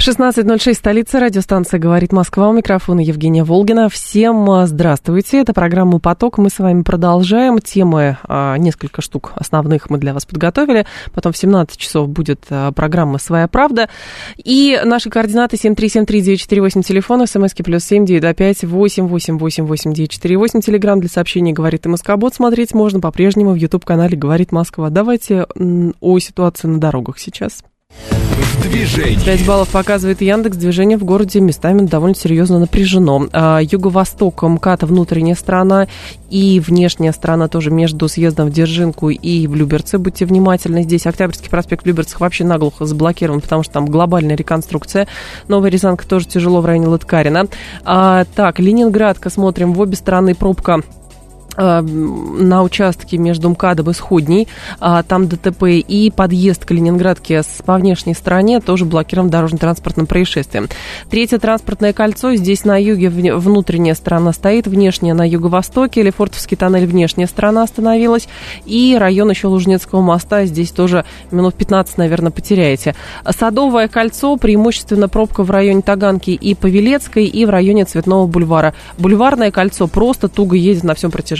16.06, столица, радиостанция «Говорит Москва». У микрофона Евгения Волгина. Всем а, здравствуйте. Это программа «Поток». Мы с вами продолжаем. Темы, а, несколько штук основных мы для вас подготовили. Потом в 17 часов будет а, программа «Своя правда». И наши координаты 7373948, телефон, смски плюс 7925 8888948, телеграмм для сообщений «Говорит и Москобот». Смотреть можно по-прежнему в YouTube-канале «Говорит Москва». Давайте о ситуации на дорогах сейчас. Движении. 5 баллов показывает Яндекс. Движение в городе местами довольно серьезно напряжено. А, юго-восток МКАД внутренняя сторона и внешняя сторона тоже между съездом в Держинку и в Люберцы. Будьте внимательны. Здесь Октябрьский проспект в Люберцах вообще наглухо заблокирован, потому что там глобальная реконструкция. Новая Рязанка тоже тяжело в районе Лыткарина. А, так, Ленинградка смотрим. В обе стороны пробка на участке между МКАДом и Сходней, а, там ДТП, и подъезд к Ленинградке по внешней стороне тоже блокирован дорожно-транспортным происшествием. Третье транспортное кольцо, здесь на юге внутренняя сторона стоит, внешняя на юго-востоке, Лефортовский тоннель внешняя сторона остановилась, и район еще Лужнецкого моста, здесь тоже минут 15, наверное, потеряете. Садовое кольцо, преимущественно пробка в районе Таганки и Павелецкой, и в районе Цветного бульвара. Бульварное кольцо просто туго едет на всем протяжении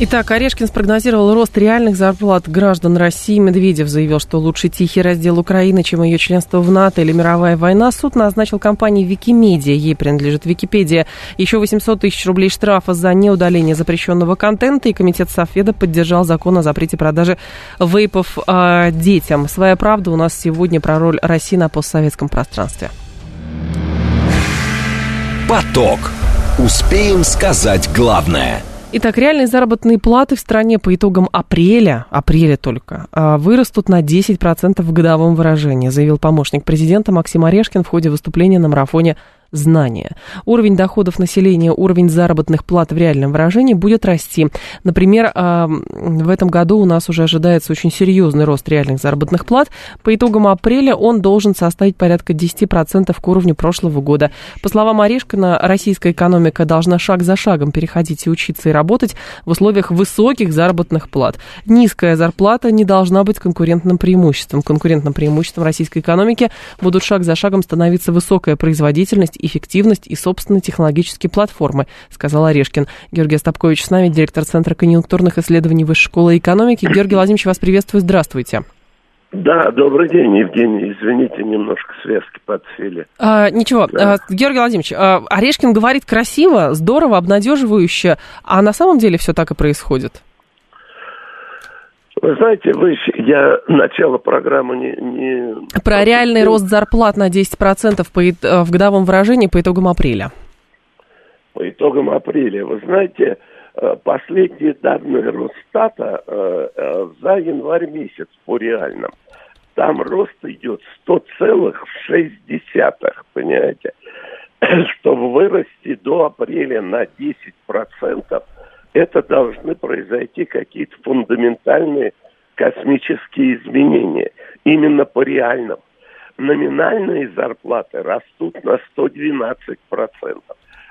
Итак, Орешкин спрогнозировал рост реальных зарплат граждан России. Медведев заявил, что лучше тихий раздел Украины, чем ее членство в НАТО или мировая война. Суд назначил компании Викимедиа, ей принадлежит Википедия, еще 800 тысяч рублей штрафа за неудаление запрещенного контента. И комитет Софеда поддержал закон о запрете продажи вейпов э, детям. Своя правда у нас сегодня про роль России на постсоветском пространстве. Поток. Успеем сказать главное – Итак, реальные заработные платы в стране по итогам апреля, апреля только, а, вырастут на 10% в годовом выражении, заявил помощник президента Максим Орешкин в ходе выступления на марафоне знания. Уровень доходов населения, уровень заработных плат в реальном выражении будет расти. Например, а, в этом году у нас уже ожидается очень серьезный рост реальных заработных плат. По итогам апреля он должен составить порядка 10% к уровню прошлого года. По словам Орешкина, российская экономика должна шаг за шагом переходить и учиться и работать в условиях высоких заработных плат. Низкая зарплата не должна быть конкурентным преимуществом. Конкурентным преимуществом российской экономики будут шаг за шагом становиться высокая производительность эффективность и собственные технологические платформы, сказал Орешкин. Георгий Остапкович с нами, директор Центра конъюнктурных исследований Высшей школы экономики. Георгий Владимирович, вас приветствую, здравствуйте. Да, добрый день, Евгений. Извините, немножко связки подсели. А, ничего, да. а, Георгий Владимирович, а, Орешкин говорит красиво, здорово, обнадеживающе, а на самом деле все так и происходит? Вы знаете, вы, я начало программы не... не Про реальный рост зарплат на 10% по, э, в годовом выражении по итогам апреля. По итогам апреля. Вы знаете, э, последние данные Росстата э, за январь месяц по реальным. Там рост идет 100,6, понимаете? Чтобы вырасти до апреля на 10%, это должны произойти какие-то фундаментальные космические изменения. Именно по реальным. Номинальные зарплаты растут на 112%.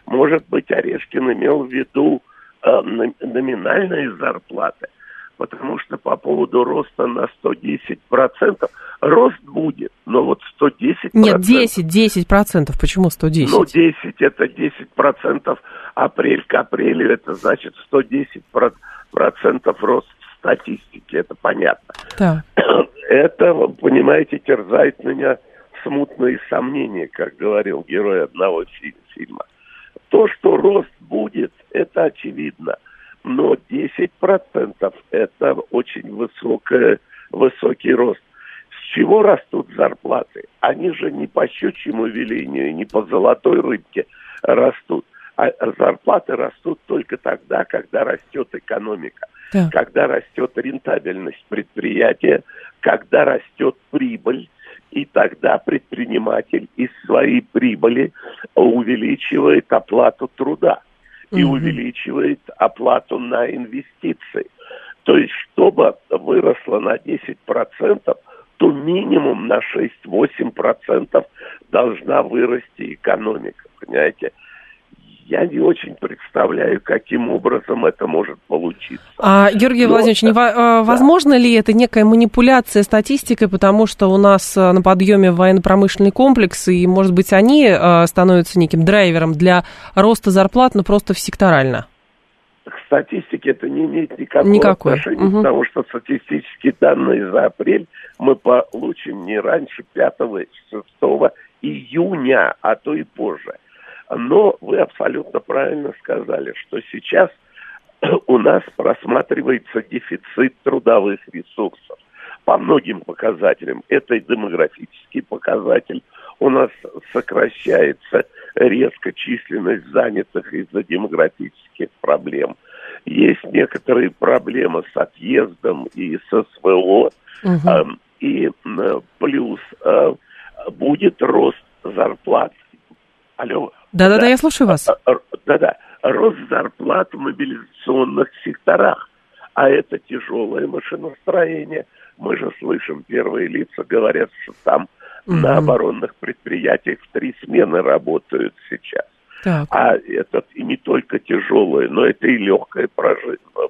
Может быть, Орешкин имел в виду э, номинальные зарплаты, потому что по поводу роста на 110% рост будет, но вот 110%... Нет, 10, 10%, почему 110? Ну, 10 это 10% апрель к апрелю, это значит 110% рост статистики, это понятно. Да. Это, понимаете, терзает меня смутные сомнения, как говорил герой одного фильма. То, что рост будет, это очевидно. Но 10% это очень высокая, высокий рост. С чего растут зарплаты? Они же не по щучьему велению, не по золотой рыбке растут. А зарплаты растут только тогда, когда растет экономика. да. когда растет рентабельность предприятия, когда растет прибыль, и тогда предприниматель из своей прибыли увеличивает оплату труда и увеличивает оплату на инвестиции. То есть, чтобы выросло на 10%, то минимум на 6-8% должна вырасти экономика, понимаете? я не очень представляю, каким образом это может получиться. А, Георгий Но, Владимирович, не, да. возможно ли это некая манипуляция статистикой, потому что у нас э, на подъеме военно-промышленный комплекс, и, может быть, они э, становятся неким драйвером для роста зарплат, но просто секторально? К статистике это не имеет никакого Никакой. отношения, угу. потому что статистические данные за апрель мы получим не раньше 5-6 июня, а то и позже. Но вы абсолютно правильно сказали, что сейчас у нас просматривается дефицит трудовых ресурсов по многим показателям. Это и демографический показатель. У нас сокращается резко численность занятых из-за демографических проблем. Есть некоторые проблемы с отъездом и с СВО. Угу. И плюс э, будет рост зарплат. Алло. Да-да-да, я слушаю вас. А, а, да-да. Рост зарплат в мобилизационных секторах. А это тяжелое машиностроение. Мы же слышим, первые лица говорят, что там угу. на оборонных предприятиях в три смены работают сейчас. Так. А это и не только тяжелое, но это и легкая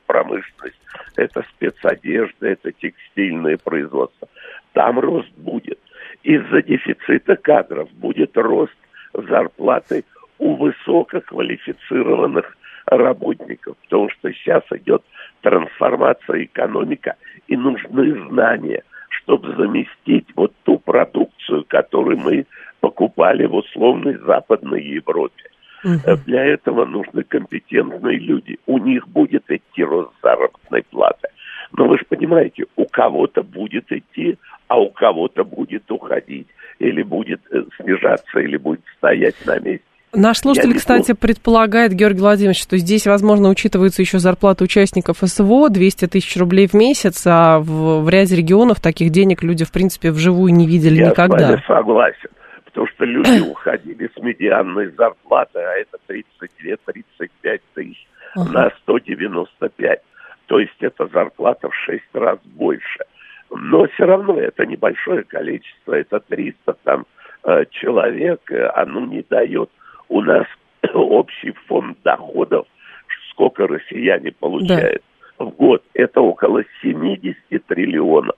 промышленность, это спецодежда, это текстильное производство. Там рост будет. Из-за дефицита кадров будет рост зарплаты у высококвалифицированных работников, потому что сейчас идет трансформация экономика, и нужны знания, чтобы заместить вот ту продукцию, которую мы покупали в условной Западной Европе. Угу. Для этого нужны компетентные люди. У них будет идти рост заработной платы. Но вы же понимаете, у кого-то будет идти, а у кого-то будет уходить, или будет э, снижаться, или будет стоять на месте. Наш слушатель, кстати, предполагает, Георгий Владимирович, что здесь, возможно, учитывается еще зарплата участников СВО, 200 тысяч рублей в месяц, а в, в ряде регионов таких денег люди, в принципе, вживую не видели Я никогда. Я с вами согласен, потому что люди уходили с медианной зарплаты, а это 32-35 тысяч ага. на 195. То есть это зарплата в 6 раз больше. Но все равно это небольшое количество, это 300 там э, человек, э, оно не дает у нас общий фонд доходов, сколько россияне получают да. в год, это около 70 триллионов.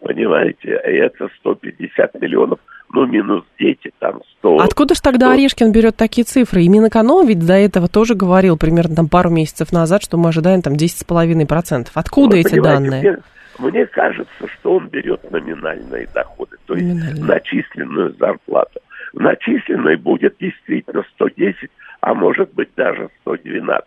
Понимаете, это 150 миллионов, ну, минус дети, там 100. Откуда же тогда 100... Орешкин берет такие цифры? И Минэконом ведь до этого тоже говорил примерно там пару месяцев назад, что мы ожидаем там 10,5%. Откуда ну, эти данные? Мне, мне кажется, что он берет номинальные доходы, то есть начисленную зарплату начисленной будет действительно 110, а может быть даже 112.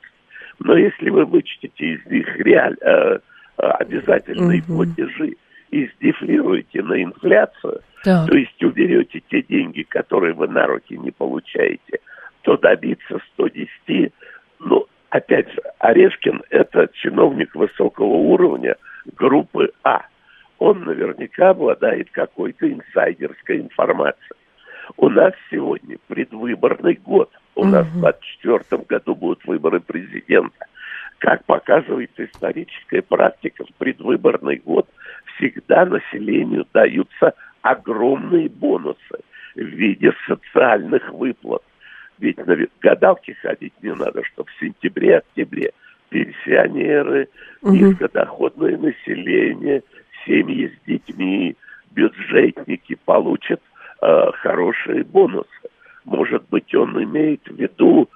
Но если вы вычтете из них реаль, э, э, обязательные угу. платежи и сдефлируете на инфляцию, да. то есть уберете те деньги, которые вы на руки не получаете, то добиться 110, ну, опять же, Орешкин – это чиновник высокого уровня группы А. Он наверняка обладает какой-то инсайдерской информацией. У нас сегодня предвыборный год. У нас в 2024 году будут выборы президента. Как показывает историческая практика, в предвыборный год всегда населению даются огромные бонусы в виде социальных выплат. Ведь на гадалке ходить не надо, чтобы в сентябре-октябре пенсионеры, угу. низкодоходное население, семьи с детьми, бюджетники получат э, хорошие бонусы. Может быть, он имеет в виду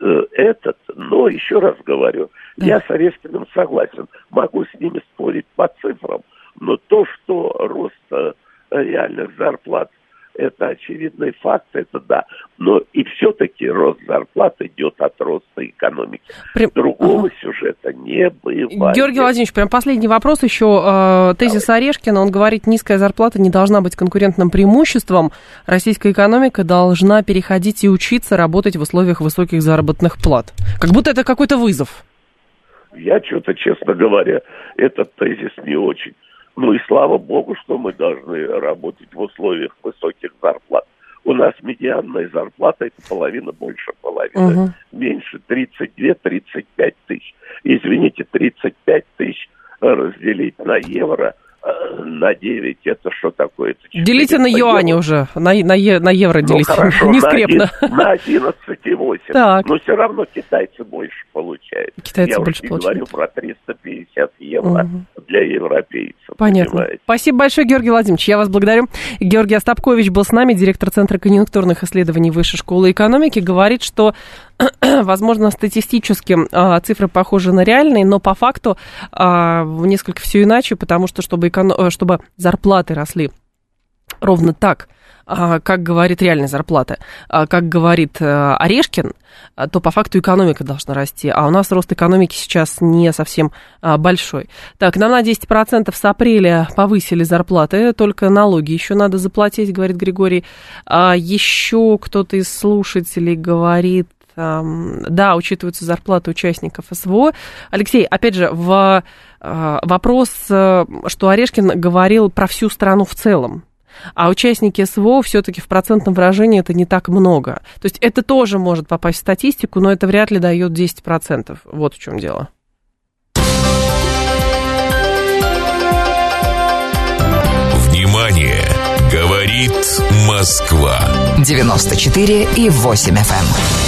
э, этот, но еще раз говорю, да. я с Орешкиным согласен. Могу с ними спорить по цифрам, но то, что рост э, реальных зарплат это очевидный факт, это да. Но и все-таки рост зарплат идет от роста экономики. Прям... Другого ага. сюжета не бывает. Георгий Владимирович, прям последний вопрос еще. Э, тезис Давай. Орешкина, он говорит, низкая зарплата не должна быть конкурентным преимуществом. Российская экономика должна переходить и учиться работать в условиях высоких заработных плат. Как будто это какой-то вызов. я что-то, честно говоря, этот тезис не очень. Ну и слава богу, что мы должны работать в условиях высоких зарплат. У нас медианная зарплата это половина больше половины. Угу. Меньше 32-35 тысяч. Извините, 35 тысяч разделить на евро – на 9 это что такое? Это делите на юани уже, на, на, на евро ну, делите, хорошо, не скрепно. На 11,8. Так. Но все равно китайцы больше получают. Китайцы Я больше получают. говорю про 350 евро угу. для европейцев. Понятно. Понимаете? Спасибо большое, Георгий Владимирович. Я вас благодарю. Георгий Остапкович был с нами, директор Центра конъюнктурных исследований Высшей школы экономики. Говорит, что возможно, статистически а, цифры похожи на реальные, но по факту а, несколько все иначе, потому что чтобы, эко... Э, чтобы зарплаты росли ровно так, а, как говорит реальная зарплата, как говорит э, Орешкин, то по факту экономика должна расти. А у нас рост экономики сейчас не совсем большой. Так, нам на 10% с апреля повысили зарплаты, только налоги еще надо заплатить, говорит Григорий. Еще кто-то из слушателей говорит, да, учитываются зарплаты участников СВО. Алексей, опять же, в а, вопрос, э, что Орешкин говорил про всю страну в целом. А участники СВО все-таки в процентном выражении это не так много. То есть это тоже может попасть в статистику, но это вряд ли дает 10%. Вот в чем дело. Внимание! Говорит Москва. 94 и 8 FM.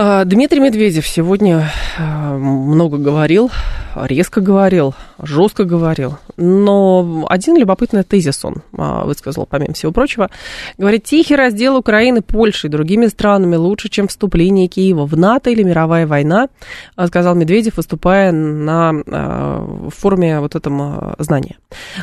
А, Дмитрий Медведев сегодня а, много говорил резко говорил, жестко говорил. Но один любопытный тезис он а, высказал, помимо всего прочего. Говорит, тихий раздел Украины Польшей и другими странами лучше, чем вступление Киева в НАТО или мировая война, сказал Медведев, выступая на а, форуме вот этом знания.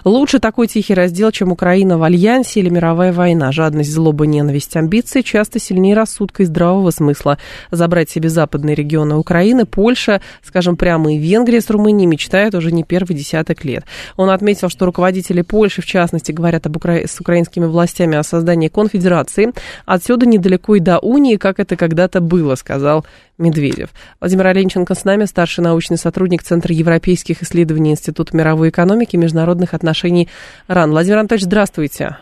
Лучше такой тихий раздел, чем Украина в альянсе или мировая война. Жадность, злоба, ненависть, амбиции часто сильнее рассудка и здравого смысла. Забрать себе западные регионы Украины, Польша, скажем прямо, и Венгрия с Румынии мечтает уже не первый десяток лет. Он отметил, что руководители Польши, в частности, говорят об Укра... с украинскими властями о создании конфедерации. Отсюда недалеко и до унии, как это когда-то было, сказал Медведев. Владимир Оленченко с нами, старший научный сотрудник Центра европейских исследований Института мировой экономики и международных отношений РАН. Владимир Анатольевич, здравствуйте.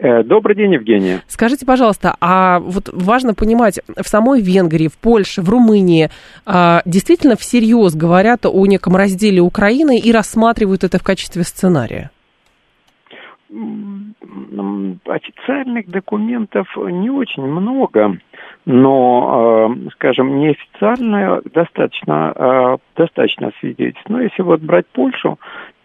Э, добрый день, Евгения. Скажите, пожалуйста, а вот важно понимать, в самой Венгрии, в Польше, в Румынии а, действительно всерьез говорят о неком разделе Украины и рассматривают это в качестве сценария? Официальных документов не очень много, но, э, скажем, неофициально достаточно, э, достаточно свидетельств. Но если вот брать Польшу,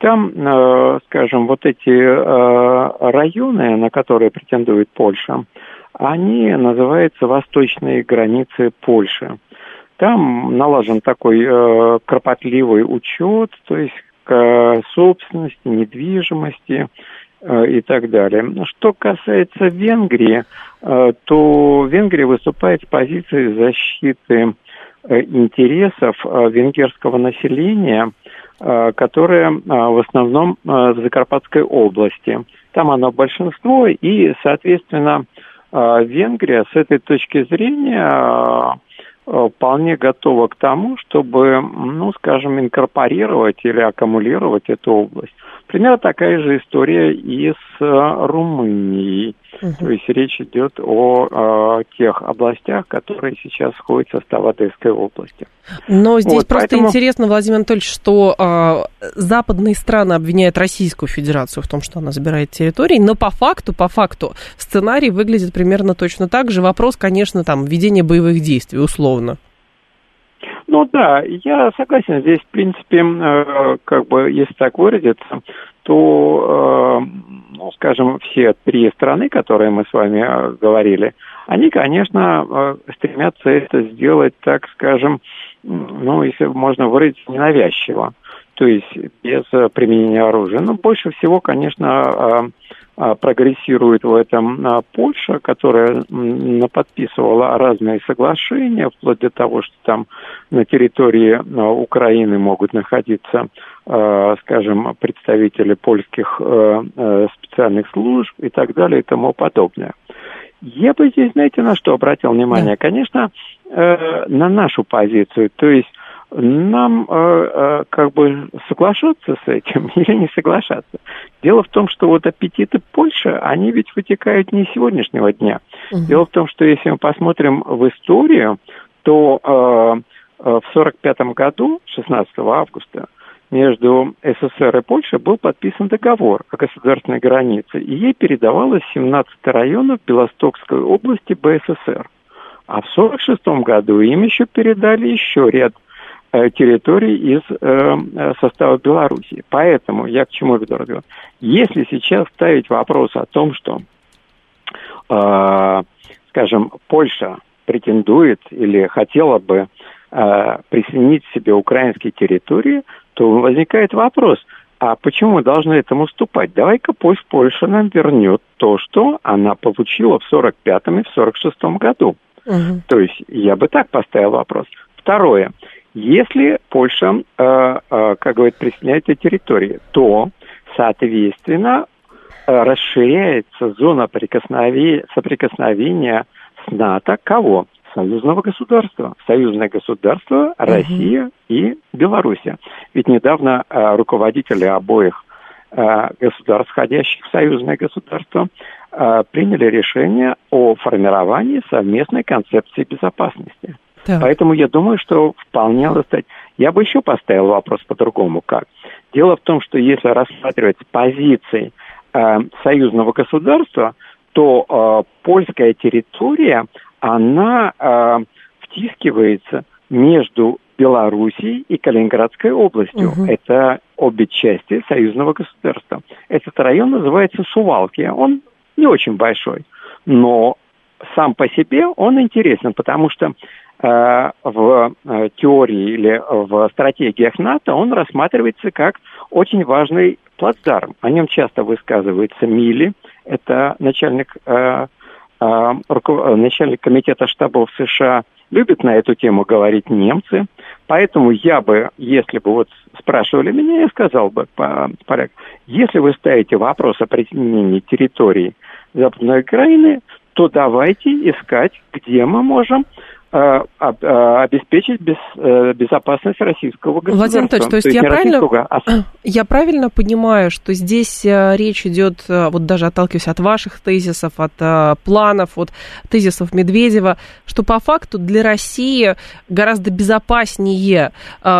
там, э, скажем, вот эти районы, на которые претендует Польша, они называются восточные границы Польши. Там налажен такой кропотливый учет, то есть к собственности, недвижимости, Э, и так далее. Что касается Венгрии, э, то Венгрия выступает с позиции защиты э, интересов венгерского населения, которое в основном в Закарпатской области. Там оно большинство, и, соответственно, Венгрия с этой точки зрения вполне готова к тому, чтобы, ну, скажем, инкорпорировать или аккумулировать эту область. Примерно такая же история и с э, Румынией. Угу. То есть речь идет о, о э, тех областях, которые сейчас входят в состав Одесской области. Но здесь вот, просто поэтому... интересно, Владимир Анатольевич, что э, западные страны обвиняют Российскую Федерацию в том, что она забирает территории, но по факту, по факту сценарий выглядит примерно точно так же. Вопрос, конечно, там введение боевых действий, условно. Ну да, я согласен. Здесь, в принципе, э, как бы, если так выразиться, то, э, ну, скажем, все три страны, которые мы с вами э, говорили, они, конечно, стремятся это сделать, так скажем, ну, если можно выразиться, ненавязчиво, то есть без применения оружия. Но больше всего, конечно, прогрессирует в этом а, Польша, которая подписывала разные соглашения, вплоть до того, что там на территории а, Украины могут находиться, скажем, представители польских специальных служб и так далее и тому подобное. Я бы здесь, знаете, на что обратил внимание? Конечно, э, на нашу позицию. То есть нам э, э, как бы соглашаться с этим или не соглашаться. Дело в том, что вот аппетиты Польши, они ведь вытекают не с сегодняшнего дня. Угу. Дело в том, что если мы посмотрим в историю, то э, э в 1945 году, 16 августа, между СССР и Польшей был подписан договор о государственной границе, и ей передавалось 17 районов Белостокской области БССР. А в 1946 году им еще передали еще ряд территорий из э, э, состава Белоруссии. Поэтому я к чему веду разговор? Если сейчас ставить вопрос о том, что, э, скажем, Польша претендует или хотела бы э, присоединить к себе украинские территории, то возникает вопрос, а почему мы должны этому уступать? Давай-ка пусть Польша нам вернет то, что она получила в 45-м и в 46-м году. Угу. То есть я бы так поставил вопрос. Второе. Если Польша, э, э, как говорит, присоединяет эти территории, то, соответственно, э, расширяется зона соприкосновения с НАТО кого? Союзного государства. Союзное государство Россия угу. и Белоруссия. Ведь недавно э, руководители обоих э, государств, входящих в союзное государство, э, приняли решение о формировании совместной концепции безопасности. Так. Поэтому я думаю, что вполне надо стать. Я бы еще поставил вопрос по-другому. Как? Дело в том, что если рассматривать позиции э, союзного государства, то э, польская территория, она э, втискивается между Белоруссией и Калининградской областью. Угу. Это обе части союзного государства. Этот район называется Сувалки. Он не очень большой, но сам по себе он интересен, потому что Э, в э, теории или в стратегиях НАТО он рассматривается как очень важный плацдарм. О нем часто высказывается Милли, это начальник, э, начальник комитета штабов США, любят на эту тему говорить немцы. Поэтому я бы, если бы вот спрашивали меня, я сказал бы по если вы ставите вопрос о присоединении территории Западной Украины, то давайте искать, где мы можем обеспечить без, э, безопасность российского государства. Владимир Анатольевич, то есть, то есть я, правильно, а... я правильно понимаю, что здесь речь идет, вот даже отталкиваясь от ваших тезисов, от планов, от тезисов Медведева, что по факту для России гораздо безопаснее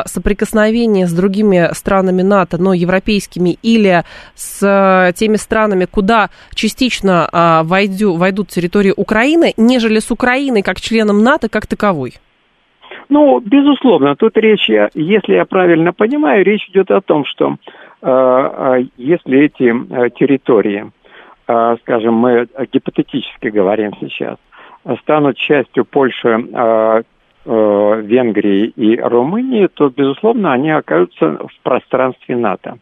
соприкосновение с другими странами НАТО, но европейскими, или с теми странами, куда частично войдю, войдут территории Украины, нежели с Украиной как членом НАТО, как как таковой? Ну, безусловно, тут речь, если я правильно понимаю, речь идет о том, что э, э если эти э, территории, э, скажем, мы гипотетически говорим сейчас, станут частью Польши, э, э, Венгрии и Румынии, то, безусловно, они окажутся в пространстве НАТО.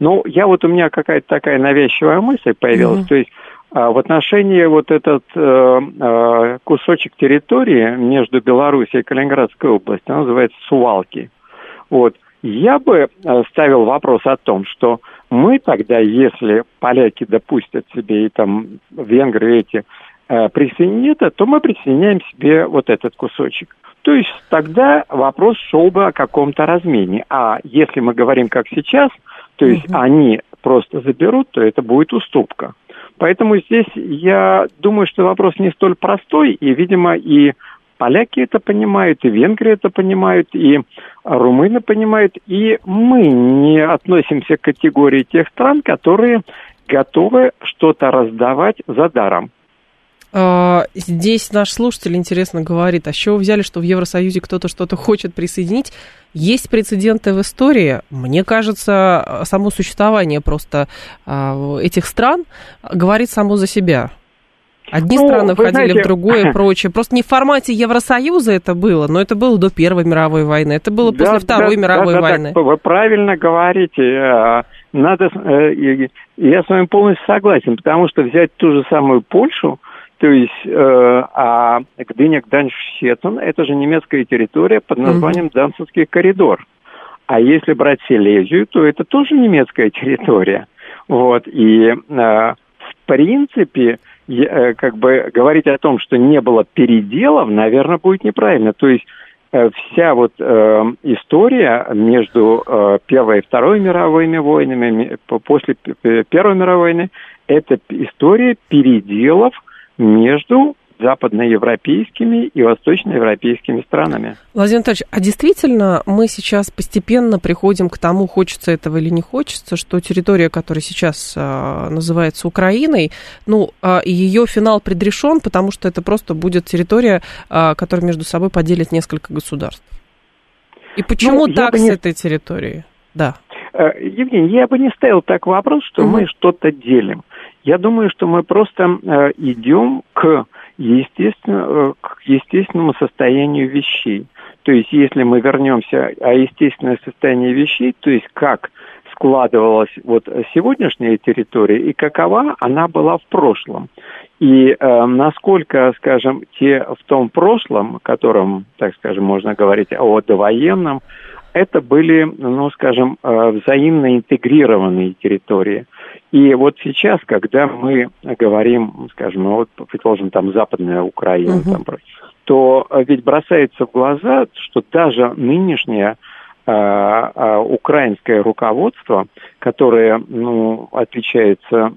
Ну, я вот у меня какая-то такая навязчивая мысль появилась, mm-hmm. то есть а в отношении вот этот э, э, кусочек территории между Белоруссией и Калининградской областью, он называется Сувалки. Вот. Я бы э, ставил вопрос о том, что мы тогда, если поляки допустят себе и там венгры эти э, присоединят, то мы присоединяем себе вот этот кусочек. То есть тогда вопрос шел бы о каком-то размене. А если мы говорим как сейчас, то есть угу. они просто заберут, то это будет уступка. Поэтому здесь я думаю, что вопрос не столь простой, и, видимо, и поляки это понимают, и венгры это понимают, и румыны понимают, и мы не относимся к категории тех стран, которые готовы что-то раздавать за даром. А, здесь наш слушатель интересно говорит, а с чего вы взяли, что в Евросоюзе кто-то что-то хочет присоединить? Есть прецеденты в истории. Мне кажется, само существование просто а, этих стран говорит само за себя. Одни ну, страны входили знаете... в другое и прочее. Просто не в формате Евросоюза это было, но это было до Первой мировой войны, это было да, после Второй да, мировой да, да, войны. Да, вы правильно говорите. Э, надо, э, я с вами полностью согласен, потому что взять ту же самую Польшу, то есть, э, а Гдыня, Гданьш, Щецин – это же немецкая территория под названием mm Данцевский коридор. А если брать Силезию, то это тоже немецкая территория. Вот, и э, в принципе, э, как бы говорить о том, что не было переделов, наверное, будет неправильно. То есть э, вся вот э, история между э, Первой и Второй мировыми войнами, после Первой мировой войны, это история переделов между западноевропейскими и восточноевропейскими странами. Владимир Анатольевич, а действительно мы сейчас постепенно приходим к тому, хочется этого или не хочется, что территория, которая сейчас а, называется Украиной, ну, а, ее финал предрешен, потому что это просто будет территория, а, которая между собой поделит несколько государств. И почему ну, так не... с этой территорией? Да. Э, Евгений, я бы не ставил так вопрос, что угу. мы что-то делим. Я думаю, что мы просто э, идем к естественно, э, к естественному состоянию вещей. То есть, если мы вернемся о естественное состояние вещей, то есть как складывалась вот сегодняшняя территория и какова она была в прошлом. И э, насколько, скажем, те в том прошлом, котором, так скажем, можно говорить о довоенном, это были, ну, скажем, э, взаимно интегрированные территории. И вот сейчас, когда мы говорим, скажем, ну, вот, предположим, там Западная Украина, угу. там, то э, ведь бросается в глаза, что даже нынешнее э, э, украинское руководство, которое ну, отличается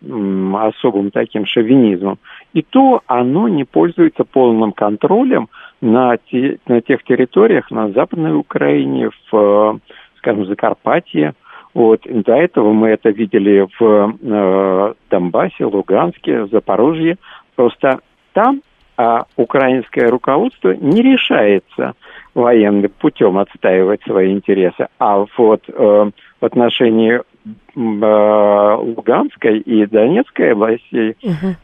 особым таким шовинизмом, и то оно не пользуется полным контролем на, те, на тех территориях, на Западной Украине, в, скажем, Закарпатье. Вот. До этого мы это видели в э, Донбассе, Луганске, Запорожье. Просто там а украинское руководство не решается военным путем отстаивать свои интересы, а вот э, в отношении Э, Луганской и Донецкой областей, угу.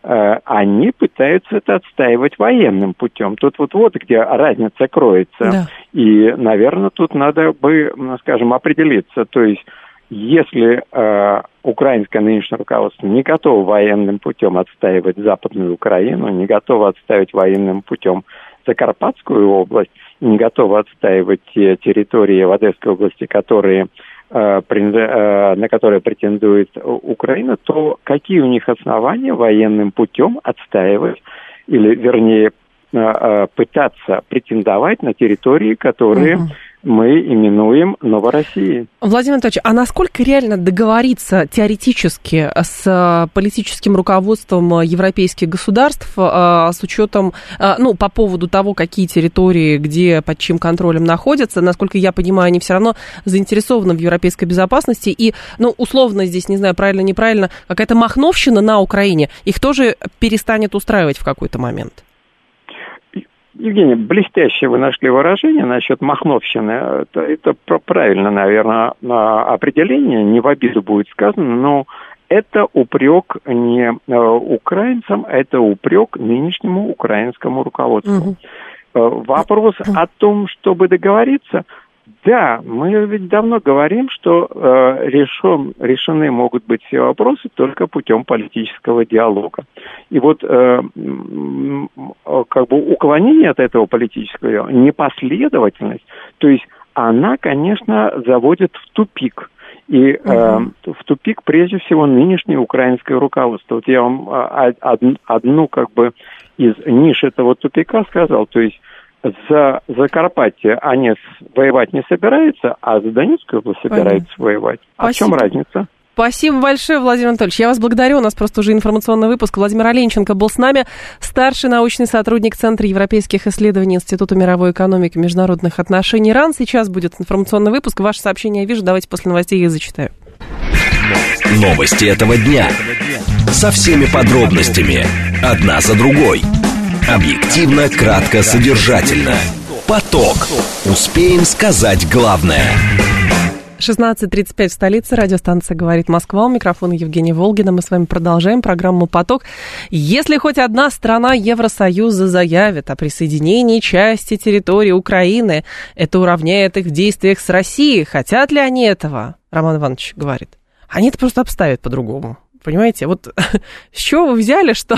они пытаются это отстаивать военным путем. Тут вот вот где разница кроется. Да. И, наверное, тут надо бы, скажем, определиться. То есть, если э, украинское нынешнее руководство не готово военным путем отстаивать Западную Украину, не готово отстаивать военным путем Закарпатскую область, не готово отстаивать те территории в Одесской области, которые Э, э, на которые претендует Украина, то какие у них основания военным путем отстаивать или, вернее, э, пытаться претендовать на территории, которые угу мы именуем Новороссией. Владимир Анатольевич, а насколько реально договориться теоретически с политическим руководством европейских государств а, с учетом, а, ну, по поводу того, какие территории, где, под чьим контролем находятся, насколько я понимаю, они все равно заинтересованы в европейской безопасности, и, ну, условно здесь, не знаю, правильно, неправильно, какая-то махновщина на Украине их тоже перестанет устраивать в какой-то момент? Евгений, блестящее вы нашли выражение насчет махновщины. Это, это правильно, наверное, определение, не в обиду будет сказано, но это упрек не э, украинцам, это упрек нынешнему украинскому руководству. Угу. Вопрос о том, чтобы договориться, да, мы ведь давно говорим, что э, решен, решены могут быть все вопросы только путем политического диалога. И вот э, как бы уклонение от этого политического диалога, непоследовательность, то есть она, конечно, заводит в тупик. И э, в тупик прежде всего нынешнее украинское руководство. Вот я вам а, одну, одну как бы из ниш этого тупика сказал, то есть за Закарпатье они воевать не собираются, а за Донецкую область собираются Понятно. воевать. А Спасибо. в чем разница? Спасибо большое, Владимир Анатольевич. Я вас благодарю. У нас просто уже информационный выпуск. Владимир Оленченко был с нами, старший научный сотрудник Центра европейских исследований Института мировой экономики и международных отношений РАН. Сейчас будет информационный выпуск. Ваше сообщение я вижу. Давайте после новостей я зачитаю. Новости этого дня. Со всеми подробностями. Одна за другой. Объективно, кратко, содержательно. Поток. Успеем сказать главное. 16.35 в столице. Радиостанция «Говорит Москва». У микрофона Евгения Волгина. Мы с вами продолжаем программу «Поток». Если хоть одна страна Евросоюза заявит о присоединении части территории Украины, это уравняет их в действиях с Россией. Хотят ли они этого? Роман Иванович говорит. Они это просто обставят по-другому. Понимаете, вот с чего вы взяли, что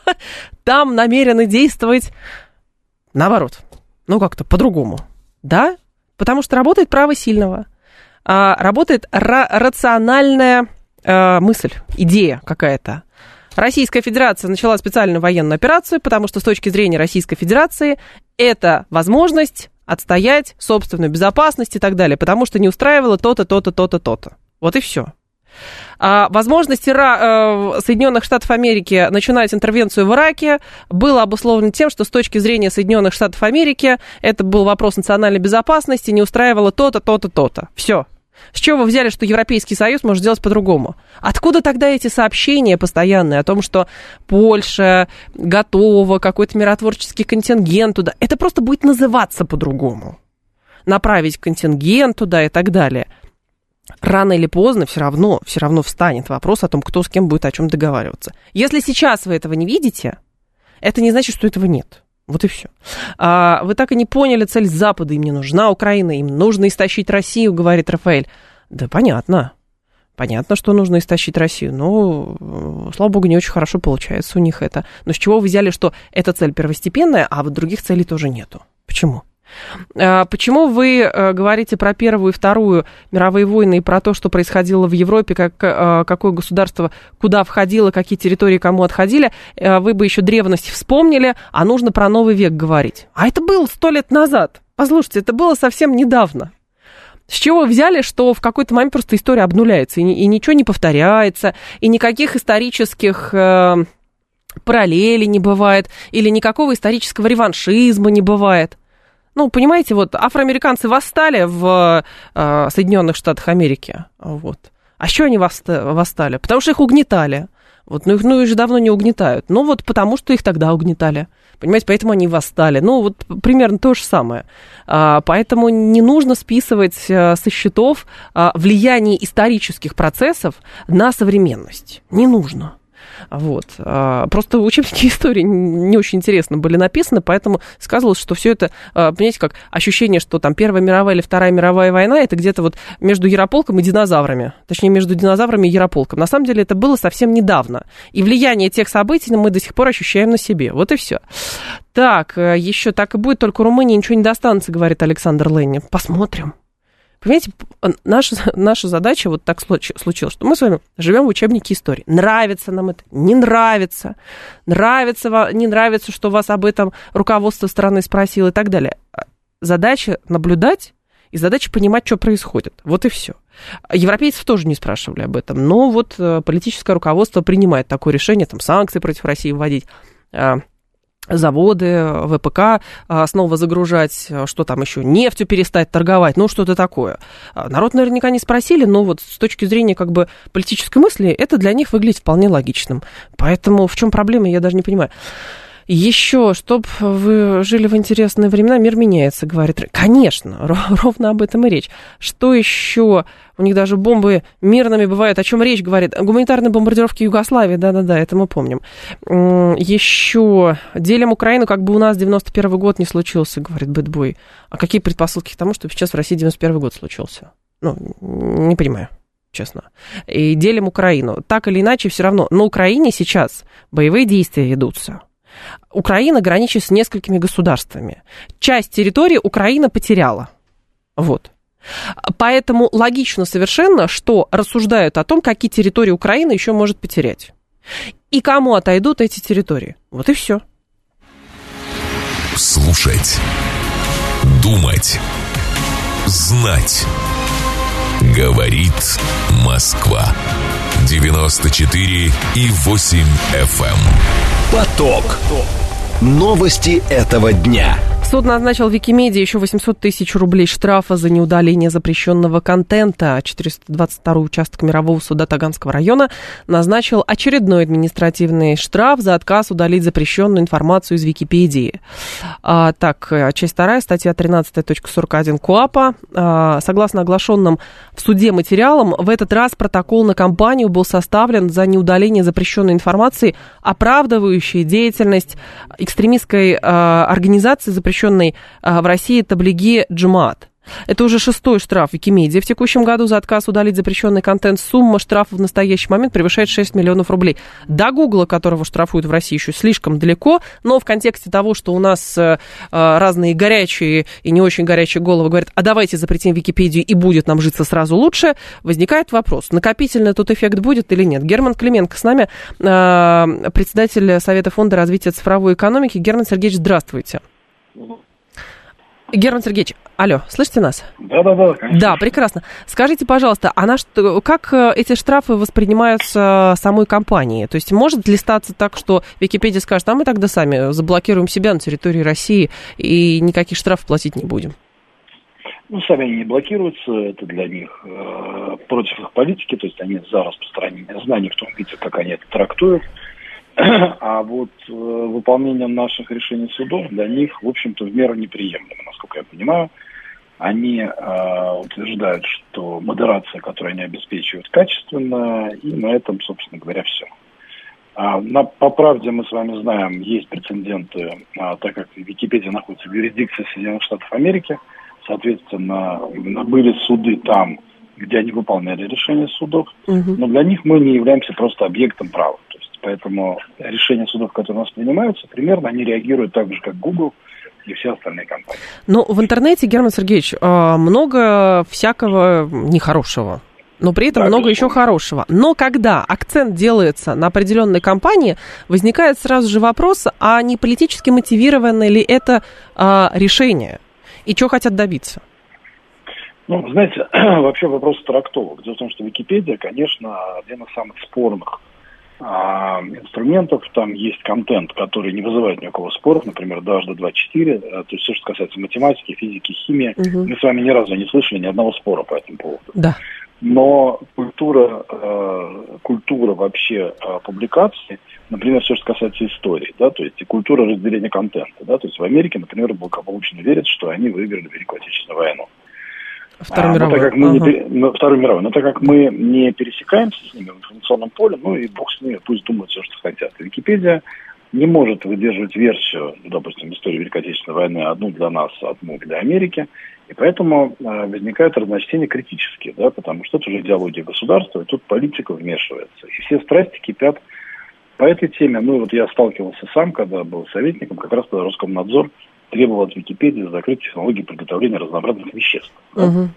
там намерены действовать наоборот, ну как-то по-другому, да? Потому что работает право сильного, а, работает ра- рациональная а, мысль, идея какая-то. Российская Федерация начала специальную военную операцию, потому что с точки зрения Российской Федерации это возможность отстоять собственную безопасность и так далее, потому что не устраивало то-то, то-то, то-то, то-то. Вот и все. А, возможность Ира... Э, Соединенных Штатов Америки начинать интервенцию в Ираке было обусловлено тем, что с точки зрения Соединенных Штатов Америки это был вопрос национальной безопасности, не устраивало то-то, то-то, то-то. Все. С чего вы взяли, что Европейский Союз может сделать по-другому? Откуда тогда эти сообщения постоянные о том, что Польша готова, какой-то миротворческий контингент туда? Это просто будет называться по-другому. Направить контингент туда и так далее рано или поздно все равно, все равно встанет вопрос о том, кто с кем будет о чем договариваться. Если сейчас вы этого не видите, это не значит, что этого нет. Вот и все. А, вы так и не поняли цель Запада. Им не нужна Украина, им нужно истощить Россию, говорит Рафаэль. Да понятно. Понятно, что нужно истощить Россию, но, слава богу, не очень хорошо получается у них это. Но с чего вы взяли, что эта цель первостепенная, а вот других целей тоже нету? Почему? А, почему вы э, говорите про Первую и Вторую мировые войны и про то, что происходило в Европе, как, э, какое государство куда входило, какие территории кому отходили? Э, вы бы еще древность вспомнили, а нужно про новый век говорить. А это было сто лет назад. Послушайте, это было совсем недавно. С чего взяли, что в какой-то момент просто история обнуляется, и, и ничего не повторяется, и никаких исторических э, параллелей не бывает, или никакого исторического реваншизма не бывает? Ну, понимаете, вот афроамериканцы восстали в э, Соединенных Штатах Америки. Вот. А что они восстали? Потому что их угнетали. Вот, ну, их, ну, их же давно не угнетают. Ну, вот потому что их тогда угнетали. Понимаете, поэтому они восстали. Ну, вот примерно то же самое. А, поэтому не нужно списывать а, со счетов а, влияние исторических процессов на современность. Не нужно. Вот. А, просто учебники истории не очень интересно были написаны, поэтому сказывалось, что все это, а, понимаете, как ощущение, что там Первая мировая или Вторая мировая война, это где-то вот между Ярополком и динозаврами. Точнее, между динозаврами и Ярополком. На самом деле это было совсем недавно. И влияние тех событий мы до сих пор ощущаем на себе. Вот и все. Так, э, еще так и будет, только Румынии ничего не достанется, говорит Александр Ленни. Посмотрим. Понимаете, наша, наша задача вот так случилось, что мы с вами живем в учебнике истории. Нравится нам это, не нравится, нравится, не нравится, что вас об этом руководство страны спросило и так далее. Задача наблюдать и задача понимать, что происходит. Вот и все. Европейцев тоже не спрашивали об этом, но вот э, политическое руководство принимает такое решение, там, санкции против России вводить, а, заводы, ВПК а, снова загружать, а, что там еще, нефтью перестать торговать, ну что-то такое. Народ наверняка не спросили, но вот с точки зрения как бы политической мысли это для них выглядит вполне логичным. Поэтому в чем проблема, я даже не понимаю. Еще, чтобы вы жили в интересные времена, мир меняется, говорит. Конечно, ровно об этом и речь. Что еще? У них даже бомбы мирными бывают. О чем речь говорит? Гуманитарные бомбардировки Югославии, да-да-да, это мы помним. Еще делим Украину, как бы у нас 91 год не случился, говорит Бэтбой. А какие предпосылки к тому, чтобы сейчас в России 91 год случился? Ну, не понимаю честно. И делим Украину. Так или иначе, все равно на Украине сейчас боевые действия ведутся. Украина граничит с несколькими государствами. Часть территории Украина потеряла. Вот. Поэтому логично совершенно, что рассуждают о том, какие территории Украина еще может потерять. И кому отойдут эти территории. Вот и все. Слушать. Думать. Знать. Говорит Москва. 94 и 8 FM. Поток. Новости этого дня. Суд назначил Викимедии еще 800 тысяч рублей штрафа за неудаление запрещенного контента. 422 участок мирового суда Таганского района назначил очередной административный штраф за отказ удалить запрещенную информацию из Википедии. А, так, часть вторая, статья 13.41 КОАПа. А, согласно оглашенным в суде материалам, в этот раз протокол на компанию был составлен за неудаление запрещенной информации, оправдывающей деятельность экстремистской а, организации, запрещенной запрещенной а, в России таблиги джумат. Это уже шестой штраф Викимедиа в текущем году за отказ удалить запрещенный контент. Сумма штрафа в настоящий момент превышает 6 миллионов рублей. До Гугла, которого штрафуют в России, еще слишком далеко, но в контексте того, что у нас э, разные горячие и не очень горячие головы говорят, а давайте запретим Википедию и будет нам житься сразу лучше, возникает вопрос, накопительный тут эффект будет или нет. Герман Клименко с нами, э, председатель Совета фонда развития цифровой экономики. Герман Сергеевич, здравствуйте. Герман Сергеевич, алло, слышите нас? Да, да, да. Конечно. Да, прекрасно. Скажите, пожалуйста, а на что, как э, эти штрафы воспринимаются самой компанией? То есть может ли статься так, что Википедия скажет, а мы тогда сами заблокируем себя на территории России и никаких штрафов платить не будем? Ну, сами они не блокируются, это для них э, против их политики, то есть они за распространение знаний в том виде, как они это трактуют. А вот э, выполнением наших решений судов для них, в общем-то, в меру неприемлемо, насколько я понимаю. Они э, утверждают, что модерация, которую они обеспечивают, качественная, и на этом, собственно говоря, все. А, на, по правде мы с вами знаем, есть прецеденты, а, так как Википедия находится в юрисдикции Соединенных Штатов Америки, соответственно, были суды там, где они выполняли решения судов, угу. но для них мы не являемся просто объектом права. Поэтому решения судов, которые у нас принимаются, примерно они реагируют так же, как Google и все остальные компании. Ну, в интернете, Герман Сергеевич, а, много всякого нехорошего. Но при этом да, много еще хорошего. Но когда акцент делается на определенной компании, возникает сразу же вопрос, а не политически мотивированное ли это а, решение? И что хотят добиться? Ну, знаете, вообще вопрос трактовок. Дело в том, что Википедия, конечно, один из самых спорных а, инструментов. Там есть контент, который не вызывает никакого споров, например, дважды два четыре. А, то есть все, что касается математики, физики, химии. Угу. Мы с вами ни разу не слышали ни одного спора по этому поводу. Да. Но культура, э, культура вообще э, публикации, например, все, что касается истории, да, то есть и культура разделения контента, да, то есть в Америке, например, благополучно верят, что они выиграли Великую Отечественную войну. Вторую а, мировую. так как мы ага. не, ну, Вторую мировую. Но так как мы не пересекаемся с ними в информационном поле, ну и бог с ними, пусть думают все, что хотят. Википедия не может выдерживать версию, ну, допустим, истории Великой Отечественной войны одну для нас, одну для Америки. И поэтому э, возникают разночтения критические, да, потому что это уже идеология государства, и тут политика вмешивается. И все страсти кипят по этой теме. Ну и вот я сталкивался сам, когда был советником, как раз когда Роскомнадзор требовал от Википедии закрыть технологии приготовления разнообразных веществ. Угу.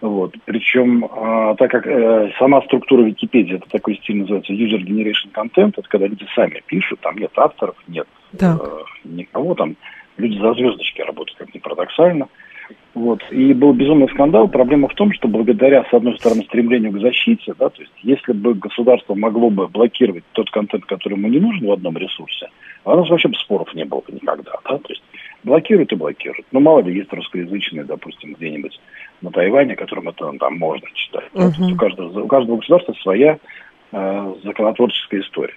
Вот. Причем, а, так как э, сама структура Википедии, это такой стиль называется user generation content, это когда люди сами пишут, там нет авторов, нет э, никого, там люди за звездочки работают, как ни парадоксально. Вот. И был безумный скандал. Проблема в том, что благодаря, с одной стороны, стремлению к защите, да, то есть если бы государство могло бы блокировать тот контент, который ему не нужен в одном ресурсе, а у нас вообще бы споров не было бы никогда. Да? То есть блокируют и блокируют. Ну, мало ли, есть русскоязычные, допустим, где-нибудь на Тайване, которым это там можно читать. Uh-huh. Да? у, каждого, у каждого государства своя э, законотворческая история.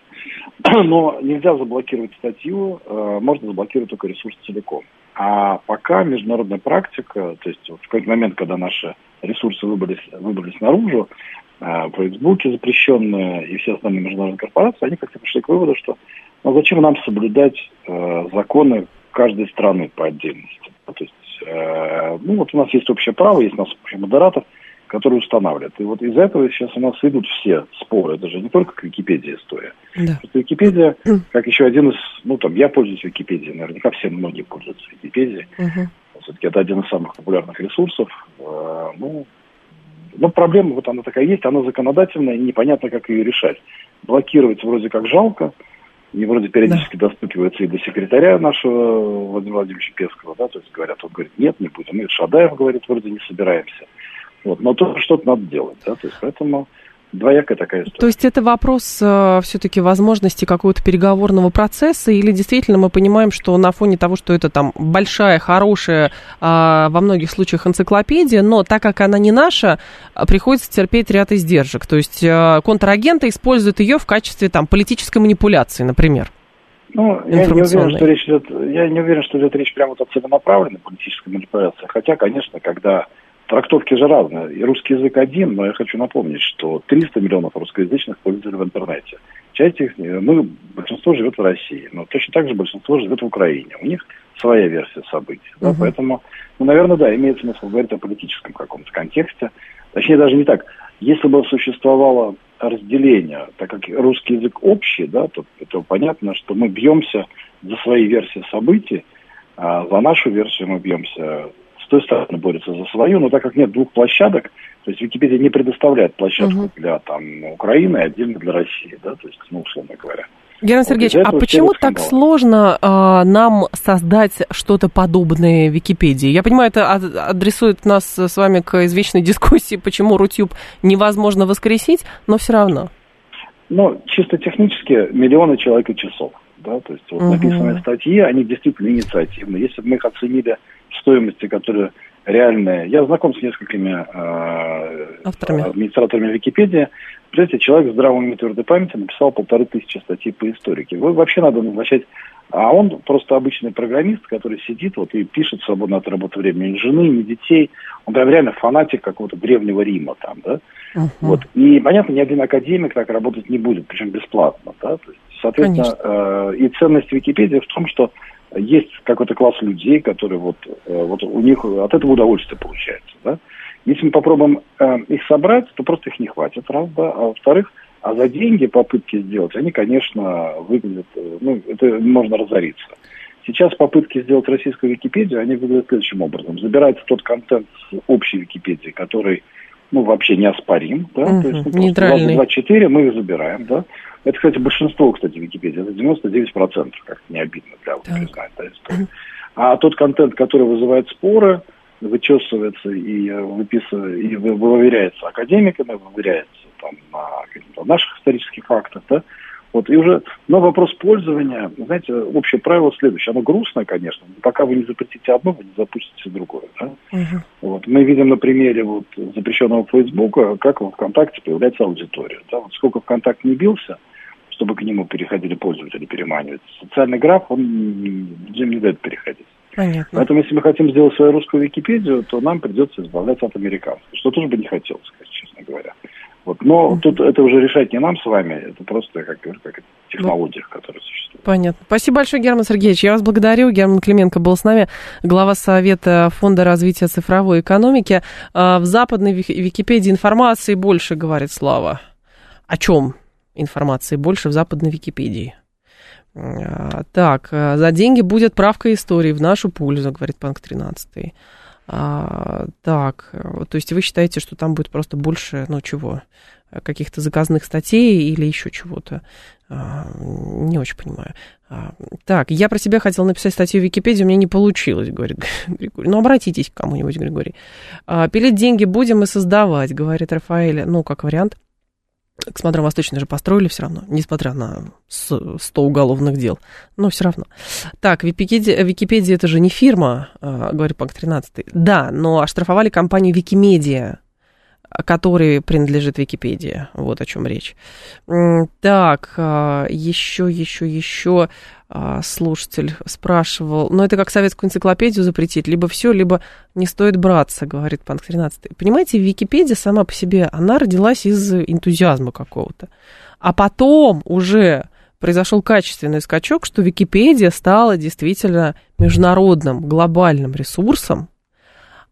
Но нельзя заблокировать статью, э, можно заблокировать только ресурс целиком. А пока международная практика, то есть в какой-то момент, когда наши ресурсы выбрались, выбрались наружу, э, в Фейсбуке запрещенные и все остальные международные корпорации, они как-то пришли к выводу, что ну, зачем нам соблюдать э, законы каждой страны по отдельности. То есть, э, ну вот у нас есть общее право, есть у нас общий модератор, который устанавливает. И вот из-за этого сейчас у нас идут все споры. Это же не только к Википедии история. Да. Википедия, как еще один из, ну там, я пользуюсь Википедией, наверняка все многие пользуются Википедией. Угу. Все-таки это один из самых популярных ресурсов. Э, ну, но проблема вот она такая есть, она законодательная, и непонятно, как ее решать. Блокировать вроде как жалко, и вроде периодически да. достукиваются и до секретаря нашего Владимира Владимировича Пескова, да, то есть говорят, он говорит, нет, не будем. И Шадаев говорит, вроде не собираемся. Вот, но тоже что-то надо делать, да, то есть поэтому двоякая такая история. То есть это вопрос э, все-таки возможности какого-то переговорного процесса, или действительно мы понимаем, что на фоне того, что это там большая, хорошая, э, во многих случаях энциклопедия, но так как она не наша, приходится терпеть ряд издержек. То есть э, контрагенты используют ее в качестве там политической манипуляции, например. Ну, я не уверен, что речь идет, я не уверен, что идет речь прямо вот о целенаправленной политической манипуляции. Хотя, конечно, когда Трактовки же разные. И русский язык один, но я хочу напомнить, что 300 миллионов русскоязычных пользователей в интернете. Часть их, мы, большинство живет в России, но точно так же большинство живет в Украине. У них своя версия событий. Да, угу. Поэтому, ну, наверное, да, имеет смысл говорить о политическом каком-то контексте. Точнее, даже не так. Если бы существовало разделение, так как русский язык общий, да, то, то понятно, что мы бьемся за свои версии событий, а за нашу версию мы бьемся с той стороны борется за свою, но так как нет двух площадок, то есть Википедия не предоставляет площадку угу. для там, Украины и отдельно для России, да, то есть, ну, условно говоря. Герман вот Сергеевич, а почему так сложно э, нам создать что-то подобное Википедии? Я понимаю, это адресует нас с вами к извечной дискуссии, почему Рутюб невозможно воскресить, но все равно. Ну, чисто технически миллионы человек и часов. Да? То есть вот угу. написанные статьи, они действительно инициативны. Если бы мы их оценили стоимости, которые реальные. Я знаком с несколькими э, Авторами. администраторами Википедии. Представляете, человек с здравым и твердой памятью написал полторы тысячи статей по историке. Вы вообще надо назначать... А он просто обычный программист, который сидит вот и пишет свободно от работы времени. Ни жены, ни детей. Он прям реально фанатик какого-то древнего Рима там, да. Uh-huh. Вот. И, понятно, ни один академик так работать не будет, причем бесплатно, да. То есть, соответственно, э, и ценность Википедии в том, что есть какой-то класс людей, которые вот, э, вот у них от этого удовольствие получается, да. Если мы попробуем э, их собрать, то просто их не хватит, раз, да, а во-вторых, а за деньги попытки сделать, они, конечно, выглядят, э, ну, это можно разориться. Сейчас попытки сделать российскую Википедию, они выглядят следующим образом. Забирается тот контент с общей Википедии, который, ну, вообще неоспорим, да, угу, то есть, ну, нейтральный. 24 мы их забираем, да. Это, кстати, большинство, кстати, Википедии, это 99%, как не обидно для вас признать, да, история. А тот контент, который вызывает споры, вычесывается и, э, выписывается, и выверяется академиками, выверяется там, на наших исторических фактах, да, вот, и уже, но вопрос пользования, знаете, общее правило следующее. Оно грустное, конечно, но пока вы не запретите одно, вы не запустите другое. Да? Угу. Вот, мы видим на примере вот, запрещенного Фейсбука, как в ВКонтакте появляется аудитория. Да? Вот сколько ВКонтакт не бился, чтобы к нему переходили пользователи, переманивать. Социальный граф, он людям не дает переходить. Понятно. Поэтому, если мы хотим сделать свою русскую Википедию, то нам придется избавляться от американской, что тоже бы не хотелось, честно говоря. Вот. Но mm тут это уже решать не нам с вами, это просто как, как технология, ну, которая существует. Понятно. Спасибо большое, Герман Сергеевич. Я вас благодарю. Герман Клименко был с нами, глава Совета Фонда развития цифровой экономики. А, в западной Википедии информации больше, говорит Слава. О чем? информации больше в западной Википедии. А, так, а, за деньги будет правка истории в нашу пользу, говорит Панк 13. А, так, то есть вы считаете, что там будет просто больше, ну чего, каких-то заказных статей или еще чего-то? А, не очень понимаю. А, так, я про себя хотел написать статью в Википедии, у меня не получилось, говорит Григорий. Ну, обратитесь к кому-нибудь, Григорий. А, пилить деньги будем и создавать, говорит Рафаэль. Ну, как вариант. Космодром Восточный же построили все равно, несмотря на 100 уголовных дел. Но все равно. Так, Википедия, Википедия это же не фирма, говорит Панк 13. Да, но оштрафовали компанию Викимедиа, которой принадлежит Википедия. Вот о чем речь. Так, еще, еще, еще а, слушатель спрашивал, ну это как советскую энциклопедию запретить, либо все, либо не стоит браться, говорит Панк 13. Понимаете, Википедия сама по себе, она родилась из энтузиазма какого-то. А потом уже произошел качественный скачок, что Википедия стала действительно международным, глобальным ресурсом, а,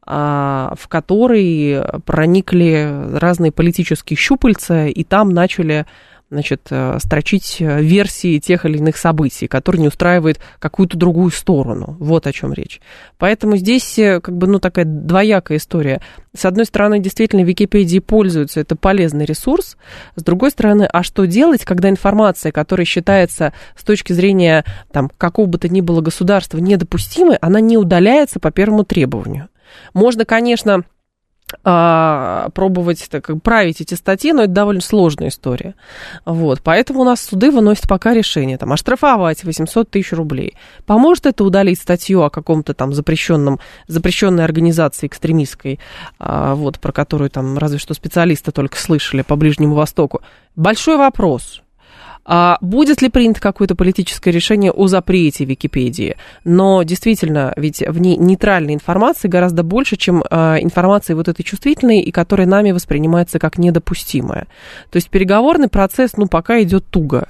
в который проникли разные политические щупальца, и там начали значит, э, строчить версии тех или иных событий, которые не устраивают какую-то другую сторону. Вот о чем речь. Поэтому здесь э, как бы, ну, такая двоякая история. С одной стороны, действительно, Википедии пользуются, это полезный ресурс. С другой стороны, а что делать, когда информация, которая считается с точки зрения там, какого бы то ни было государства недопустимой, она не удаляется по первому требованию? Можно, конечно, а, пробовать так, править эти статьи, но это довольно сложная история. Вот, поэтому у нас суды выносят пока решение, там, оштрафовать 800 тысяч рублей. Поможет это удалить статью о каком-то там запрещенном, запрещенной организации экстремистской, а, вот, про которую там разве что специалисты только слышали по Ближнему Востоку? Большой вопрос. А будет ли принято какое-то политическое решение о запрете Википедии? Но действительно, ведь в ней нейтральной информации гораздо больше, чем а, информации вот этой чувствительной, и которая нами воспринимается как недопустимая. То есть переговорный процесс, ну, пока идет туго.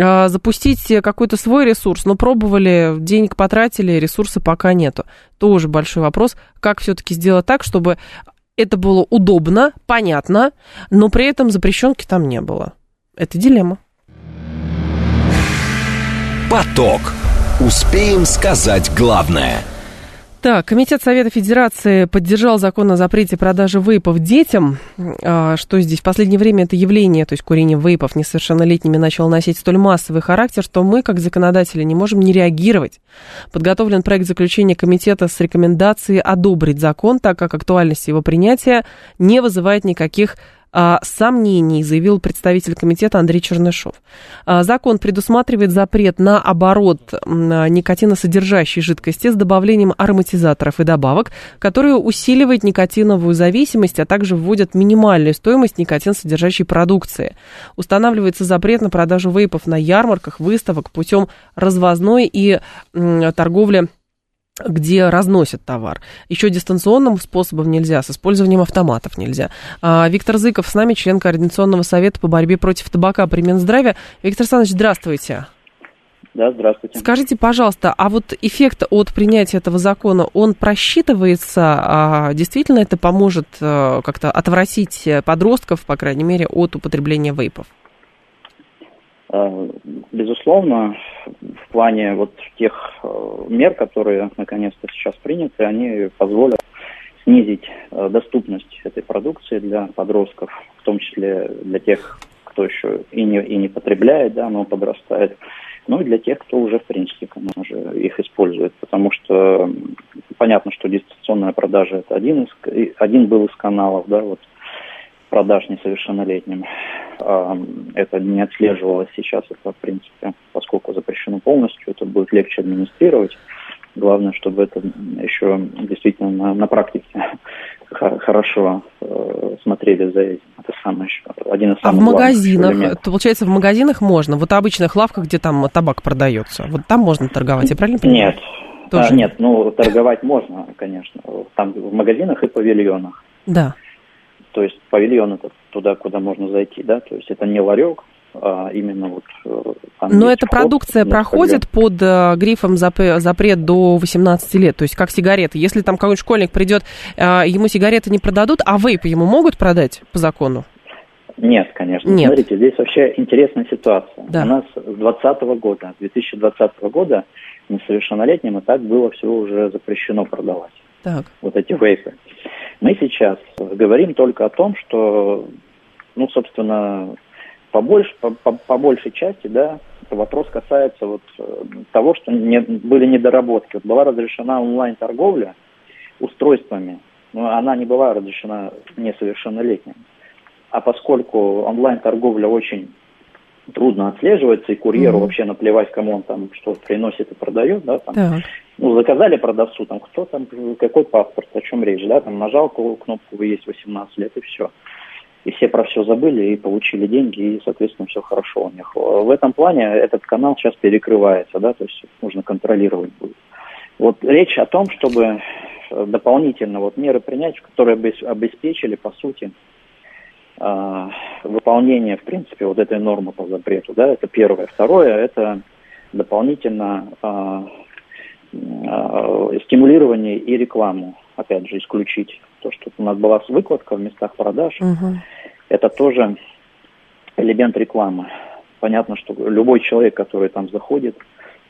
А, запустить какой-то свой ресурс, ну, пробовали, денег потратили, ресурса пока нету. Тоже большой вопрос, как все-таки сделать так, чтобы это было удобно, понятно, но при этом запрещенки там не было. Это дилемма. Поток. Успеем сказать главное. Так, Комитет Совета Федерации поддержал закон о запрете продажи вейпов детям. А, что здесь? В последнее время это явление, то есть курение вейпов несовершеннолетними начало носить столь массовый характер, что мы, как законодатели, не можем не реагировать. Подготовлен проект заключения комитета с рекомендацией одобрить закон, так как актуальность его принятия не вызывает никаких сомнений, заявил представитель комитета Андрей Чернышов. А, закон предусматривает запрет на оборот никотиносодержащей жидкости с добавлением ароматизаторов и добавок, которые усиливают никотиновую зависимость, а также вводят минимальную стоимость никотинсодержащей продукции. Устанавливается запрет на продажу вейпов на ярмарках, выставок путем развозной и торговли где разносят товар. Еще дистанционным способом нельзя, с использованием автоматов нельзя. А, Виктор Зыков с нами, член Координационного совета по борьбе против табака при Минздраве. Виктор Александрович, здравствуйте. Да, здравствуйте. Скажите, пожалуйста, а вот эффект от принятия этого закона, он просчитывается? А действительно это поможет а, как-то отвратить подростков, по крайней мере, от употребления вейпов? А, безусловно, в плане вот тех э, мер, которые наконец-то сейчас приняты, они позволят снизить э, доступность этой продукции для подростков, в том числе для тех, кто еще и не, и не потребляет, да, но подрастает, ну и для тех, кто уже, в принципе, конечно же, их использует, потому что понятно, что дистанционная продажа – это один, из, один был из каналов, да, вот продаж несовершеннолетним. Это не отслеживалось сейчас, это в принципе, поскольку запрещено полностью, это будет легче администрировать. Главное, чтобы это еще действительно на, на практике хорошо э, смотрели за этим. Это самое еще один из самых А в магазинах, то, получается, в магазинах можно, вот обычных лавках, где там табак продается, вот там можно торговать, я правильно понимаю? Нет, Тоже? А, нет, ну торговать можно, конечно, там в магазинах и павильонах. Да. То есть павильон это туда, куда можно зайти, да, то есть это не ларек, а именно вот... Э, Но эта продукция проходит под э, грифом запрет до 18 лет, то есть как сигареты. Если там какой-нибудь школьник придет, э, ему сигареты не продадут, а вейп ему могут продать по закону? Нет, конечно. Нет. Смотрите, здесь вообще интересная ситуация. Да. У нас с 2020 года, 2020 года несовершеннолетним и так было все уже запрещено продавать. Так. Вот эти вейпы. Мы сейчас говорим только о том, что, ну, собственно, по, больш, по, по, по большей части, да, вопрос касается вот э, того, что не, были недоработки. Вот была разрешена онлайн-торговля устройствами, но она не была разрешена несовершеннолетним. А поскольку онлайн-торговля очень трудно отслеживается, и курьеру mm-hmm. вообще наплевать, кому он там что приносит и продает, да, там, так. Ну, заказали продавцу, там, кто там, какой паспорт, о чем речь, да, там, нажал кнопку, вы есть 18 лет, и все. И все про все забыли и получили деньги, и, соответственно, все хорошо у них. В этом плане этот канал сейчас перекрывается, да, то есть нужно контролировать будет. Вот речь о том, чтобы дополнительно вот меры принять, которые бы обеспечили, по сути, а, выполнение, в принципе, вот этой нормы по запрету. Да, это первое. Второе, это дополнительно э, э, стимулирование и рекламу, опять же, исключить. То, что у нас была выкладка в местах продаж, угу. это тоже элемент рекламы. Понятно, что любой человек, который там заходит,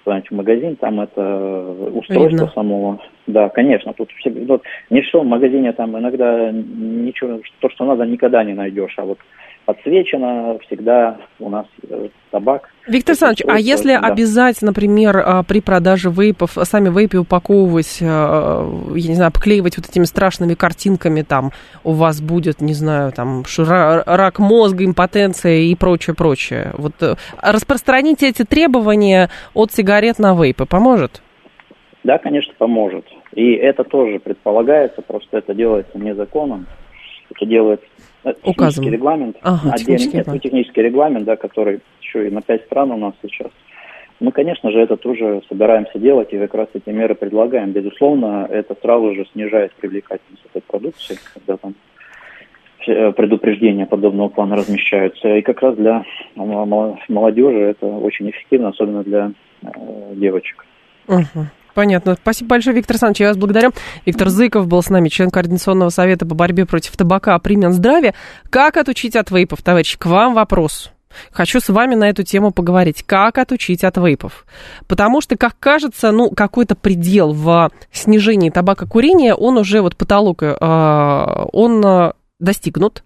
в магазин, там это устройство Видно. самого. Да, конечно, тут все, вот, не все в магазине там иногда ничего, то, что надо, никогда не найдешь, а вот подсвечено, всегда у нас э, табак. Виктор Александрович, а если да. обязать, например, а, при продаже вейпов, сами вейпы упаковывать, э, я не знаю, обклеивать вот этими страшными картинками, там у вас будет, не знаю, там рак мозга, импотенция и прочее, прочее. Вот э, распространить эти требования от сигарет на вейпы поможет? Да, конечно, поможет. И это тоже предполагается, просто это делается не законом, это делает технический регламент, ага, отдельный технический, нет, технический регламент, да, который еще и на пять стран у нас сейчас. Мы, конечно же, это тоже собираемся делать и как раз эти меры предлагаем. Безусловно, это сразу же снижает привлекательность этой продукции, когда там э, предупреждения подобного плана размещаются. И как раз для молодежи это очень эффективно, особенно для э, девочек. Угу. Понятно. Спасибо большое, Виктор Александрович. Я вас благодарю. Виктор Зыков был с нами, член Координационного совета по борьбе против табака при Минздраве. Как отучить от вейпов, товарищи? К вам вопрос. Хочу с вами на эту тему поговорить. Как отучить от вейпов? Потому что, как кажется, ну, какой-то предел в снижении табакокурения, он уже, вот потолок, э, он э, достигнут.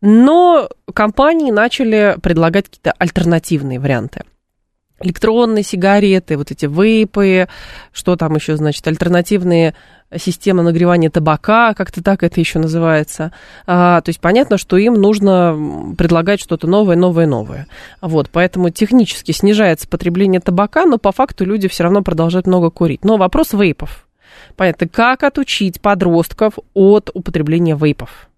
Но компании начали предлагать какие-то альтернативные варианты электронные сигареты, вот эти вейпы, что там еще, значит, альтернативные система нагревания табака, как-то так это еще называется. А, то есть понятно, что им нужно предлагать что-то новое, новое, новое. Вот, поэтому технически снижается потребление табака, но по факту люди все равно продолжают много курить. Но вопрос вейпов. Понятно, как отучить подростков от употребления вейпов?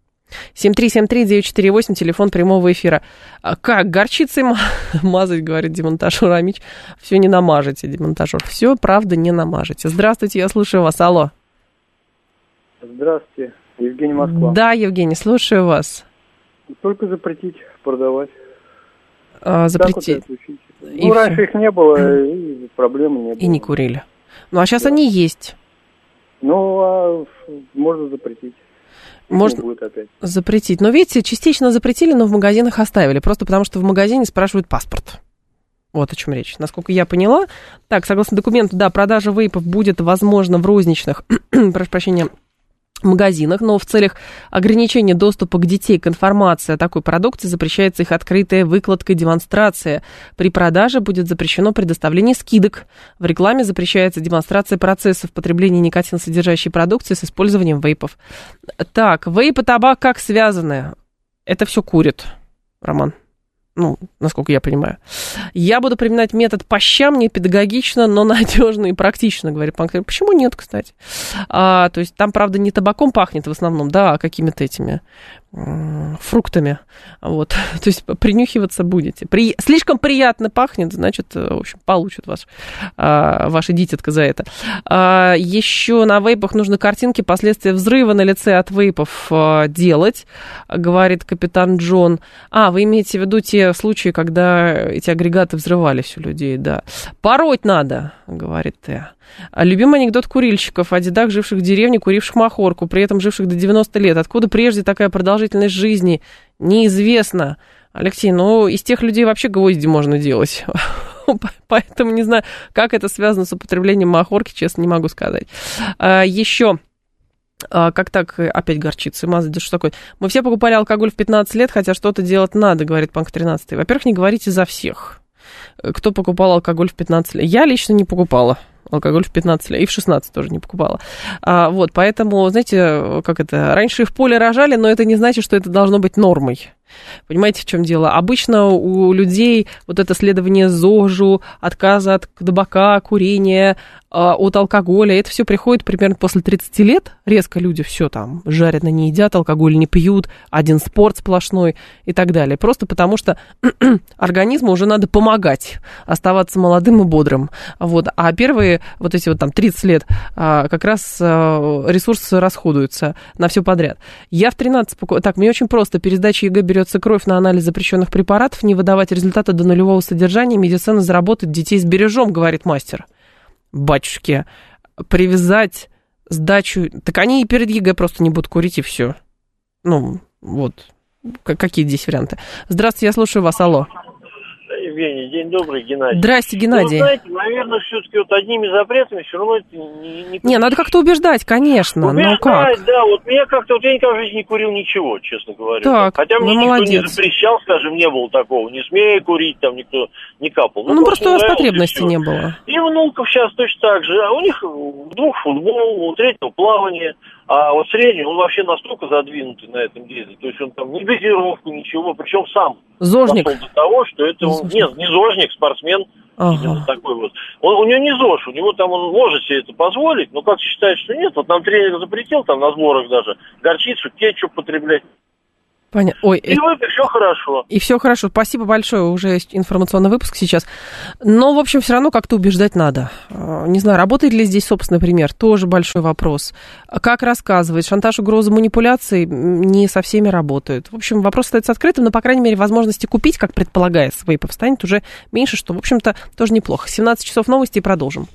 7373948, телефон прямого эфира. А как, горчицей мазать, говорит демонтажер Амич. Все не намажете, демонтажер. Все, правда, не намажете. Здравствуйте, я слушаю вас. Алло. Здравствуйте, Евгений Москва. Да, Евгений, слушаю вас. Только запретить продавать. А, запретить. Вот ну, раньше все. их не было, и проблемы не было. И не курили. Ну, а сейчас да. они есть. Ну, а можно запретить. Можно будет опять. запретить. Но видите, частично запретили, но в магазинах оставили. Просто потому, что в магазине спрашивают паспорт. Вот о чем речь. Насколько я поняла. Так, согласно документу, да, продажа вейпов будет возможна в розничных, прошу прощения, магазинах, но в целях ограничения доступа к детей к информации о такой продукции запрещается их открытая выкладка и демонстрация. При продаже будет запрещено предоставление скидок. В рекламе запрещается демонстрация процессов потребления никотиносодержащей продукции с использованием вейпов. Так, вейп и табак как связаны? Это все курит, Роман ну, насколько я понимаю. Я буду применять метод по щам, не педагогично, но надежно и практично, говорит Панктер. Почему нет, кстати? А, то есть там, правда, не табаком пахнет в основном, да, а какими-то этими фруктами. Вот. То есть принюхиваться будете. При... Слишком приятно пахнет, значит, в общем, получат ваш, а, ваши дитятка за это. А, еще на вейпах нужно картинки последствия взрыва на лице от вейпов а, делать, говорит капитан Джон. А, вы имеете в виду те случаи, когда эти агрегаты взрывались у людей, да. Пороть надо, говорит Т. А любимый анекдот курильщиков о дедах, живших в деревне, куривших махорку, при этом живших до 90 лет. Откуда прежде такая продолжительность жизни? Неизвестно. Алексей, ну, из тех людей вообще гвозди можно делать. Поэтому не знаю, как это связано с употреблением махорки, честно, не могу сказать. А, еще а, как так опять горчицы мазать? Да что такое? Мы все покупали алкоголь в 15 лет, хотя что-то делать надо, говорит Панк 13. Во-первых, не говорите за всех. Кто покупал алкоголь в 15 лет? Я лично не покупала алкоголь в 15 лет, и в 16 тоже не покупала. А, вот, поэтому, знаете, как это, раньше в поле рожали, но это не значит, что это должно быть нормой. Понимаете, в чем дело? Обычно у людей вот это следование ЗОЖу, отказа от табака, курения, от алкоголя, это все приходит примерно после 30 лет. Резко люди все там жарят, на не едят, алкоголь не пьют, один спорт сплошной и так далее. Просто потому что организму уже надо помогать оставаться молодым и бодрым. Вот. А первые вот эти вот там 30 лет а, как раз а, ресурсы расходуются на все подряд. Я в 13... Так, мне очень просто. Пересдача ЕГЭ берется кровь на анализ запрещенных препаратов, не выдавать результаты до нулевого содержания, медицина заработает, детей сбережем, говорит мастер батюшки, привязать сдачу... Так они и перед ЕГЭ просто не будут курить, и все. Ну, вот. Какие здесь варианты? Здравствуйте, я слушаю вас, алло. Евгений, день добрый, Геннадий. Здрасте, Геннадий. Ну, знаете, наверное, все-таки вот одними запретами все равно это не... Не, не надо как-то убеждать, конечно, убеждать, но как? да, вот меня как-то, вот я никогда в жизни не курил ничего, честно говоря. Так, Хотя мне ну, никто молодец. не запрещал, скажем, не было такого, не смей курить, там никто не капал. Ну, ну просто у вас потребности не было. И внуков сейчас точно так же, а у них двух футбол, у третьего плавание, а вот средний, он вообще настолько задвинутый на этом деле. То есть он там не газировку, ничего, причем сам Зожник. дошел до того, что это он... Нет, не зожник, спортсмен, Ага. Такой вот. Он, у него не ЗОЖ, у него там он может себе это позволить, но как считает, что нет, вот нам тренер запретил там на сборах даже горчицу, кетчуп потреблять. Понятно. Ой, и это... все хорошо. И все хорошо. Спасибо большое. Уже есть информационный выпуск сейчас. Но, в общем, все равно как-то убеждать надо. А, не знаю, работает ли здесь собственный пример, тоже большой вопрос. Как рассказывать? Шантаж, угрозы, манипуляции не со всеми работают. В общем, вопрос остается открытым, но, по крайней мере, возможности купить, как предполагает свои станет уже меньше, что, в общем-то, тоже неплохо. 17 часов новости и продолжим.